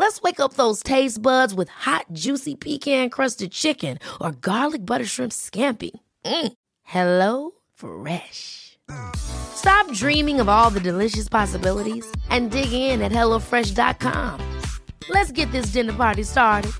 Let's wake up those taste buds with hot, juicy pecan crusted chicken or garlic butter shrimp scampi. Mm. Hello Fresh. Stop dreaming of all the delicious possibilities and dig in at HelloFresh.com. Let's get this dinner party started.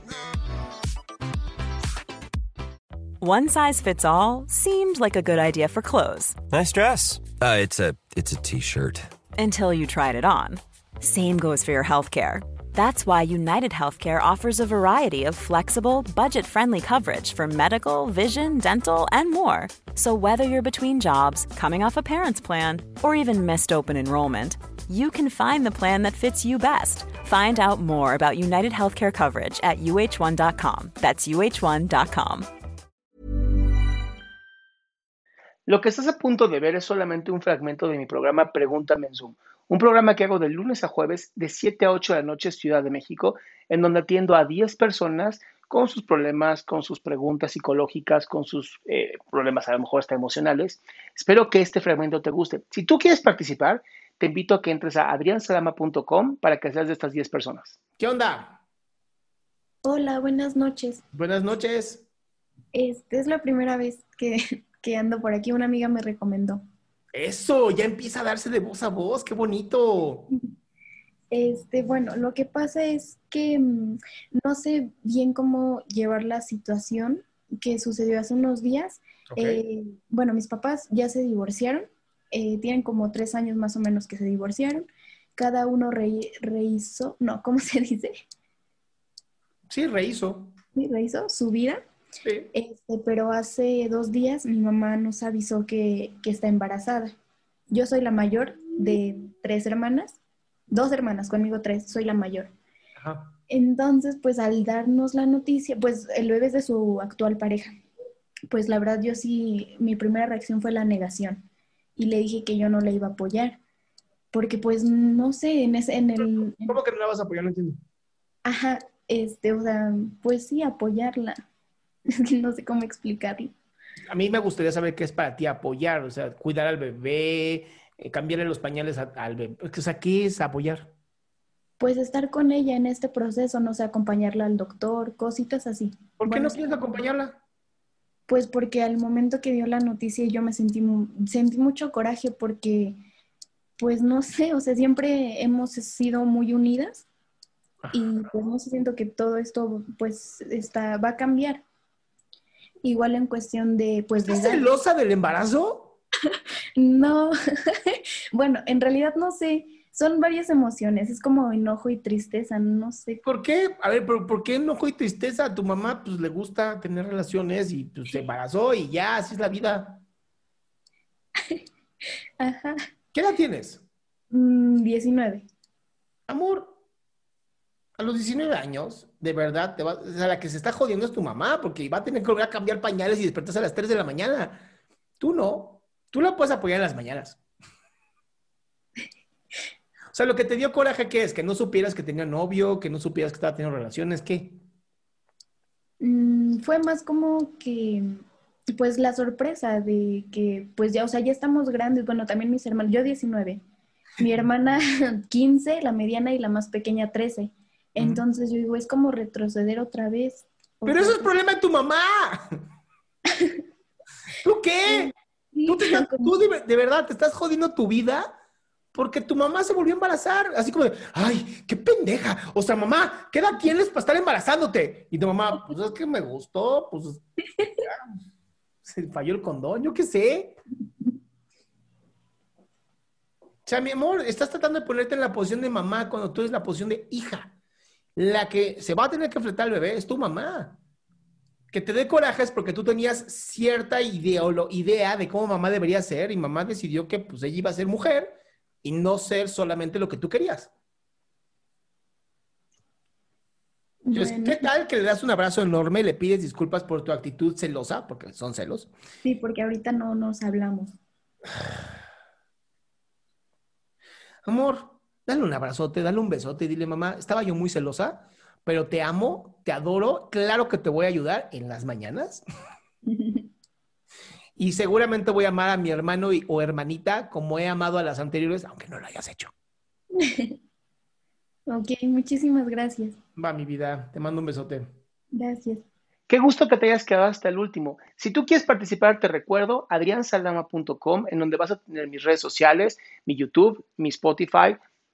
One size fits all seemed like a good idea for clothes Nice dress. Uh, it's a it's a t-shirt. until you tried it on. Same goes for your healthcare. That's why United Healthcare offers a variety of flexible, budget friendly coverage for medical, vision, dental, and more. So, whether you're between jobs, coming off a parent's plan, or even missed open enrollment, you can find the plan that fits you best. Find out more about United Healthcare coverage at uh1.com. That's uh1.com. Lo que estás a punto de ver es solamente un fragmento de mi programa Pregúntame en Zoom, un programa que hago de lunes a jueves de 7 a 8 de la noche Ciudad de México, en donde atiendo a 10 personas con sus problemas, con sus preguntas psicológicas, con sus eh, problemas a lo mejor hasta emocionales. Espero que este fragmento te guste. Si tú quieres participar, te invito a que entres a adriansalama.com para que seas de estas 10 personas. ¿Qué onda? Hola, buenas noches. Buenas noches. Este es la primera vez que, que ando por aquí. Una amiga me recomendó. Eso, ya empieza a darse de voz a voz, qué bonito. Este, bueno, lo que pasa es que mm, no sé bien cómo llevar la situación que sucedió hace unos días. Eh, bueno, mis papás ya se divorciaron. eh, tienen como tres años más o menos que se divorciaron. Cada uno re- rehizo, no, ¿cómo se dice? Sí, rehizo. Sí, Rehizo su vida. Sí. Este, pero hace dos días mi mamá nos avisó que, que está embarazada. Yo soy la mayor de tres hermanas, dos hermanas, conmigo tres, soy la mayor. Ajá. Entonces, pues al darnos la noticia, pues el bebé es de su actual pareja. Pues la verdad yo sí, mi primera reacción fue la negación y le dije que yo no le iba a apoyar. Porque pues no sé, en, ese, en el... en- ¿Cómo que no la vas a apoyar? No entiendo. ajá, este, o sea, pues sí, apoyarla. No sé cómo explicarlo. A mí me gustaría saber qué es para ti apoyar, o sea, cuidar al bebé, eh, cambiarle los pañales a- al bebé. O sea, ¿qué es apoyar? pues estar con ella en este proceso, no sé, acompañarla al doctor, cositas así. ¿Por qué Bueno, no quieres acompañarla? Pues porque al momento que dio la noticia yo me sentí, sentí mucho coraje porque, pues no sé, o sea, siempre hemos sido muy unidas y pues no sé, siento que todo esto pues está, va a cambiar. Igual en cuestión de, pues ¿Estás celosa del embarazo? No, bueno, en realidad no sé, son varias emociones, es como enojo y tristeza, no sé. ¿Por qué? A ver, pero ¿por qué enojo y tristeza? A tu mamá pues le gusta tener relaciones y pues se embarazó y ya, así es la vida. Ajá, ¿Qué edad tienes? Mm, 19. Amor, a los 19 años, de verdad, te va, o sea, la que se está jodiendo es tu mamá, porque va a tener que volver a cambiar pañales y despertarse a las 3 de la mañana. Tú no. Tú la puedes apoyar en las mañanas. O sea, lo que te dio coraje, ¿qué es? Que no supieras que tenía novio, que no supieras que estaba teniendo relaciones, ¿qué? Mm, fue más como que, pues la sorpresa de que, pues ya, o sea, ya estamos grandes, bueno, también mis hermanos, yo 19, mi hermana 15, la mediana y la más pequeña 13. Entonces yo digo, es como retroceder otra vez. Pero eso es problema de tu mamá. ¿Tú qué? sí, Tú, te estás- como- tú de, de verdad te estás jodiendo tu vida porque tu mamá se volvió a embarazar. Así como de, ay, qué pendeja. O sea, mamá, ¿qué edad tienes para estar embarazándote? Y tu mamá, pues es que me gustó, pues ya, se falló el condón, yo qué sé. O sea, mi amor, estás tratando de ponerte en la posición de mamá cuando tú eres la posición de hija. La que se va a tener que enfrentar al bebé es tu mamá. Que te dé coraje es porque tú tenías cierta ideolo- idea de cómo mamá debería ser y mamá decidió que pues ella iba a ser mujer y no ser solamente lo que tú querías. Entonces, ¿qué tal que le das un abrazo enorme, le pides disculpas por tu actitud celosa, porque son celos? Sí, porque ahorita no nos hablamos. Amor, dale un abrazote, dale un besote y dile, mamá, estaba yo muy celosa, pero te amo, te adoro, claro que te voy a ayudar en las mañanas. y seguramente voy a amar a mi hermano o hermanita como he amado a las anteriores, aunque no lo hayas hecho. ok, muchísimas gracias. Va, mi vida, te mando un besote. Gracias. Qué gusto que te hayas quedado hasta el último. Si tú quieres participar, te recuerdo adriansaldama.com, en donde vas a tener mis redes sociales, mi YouTube, mi Spotify,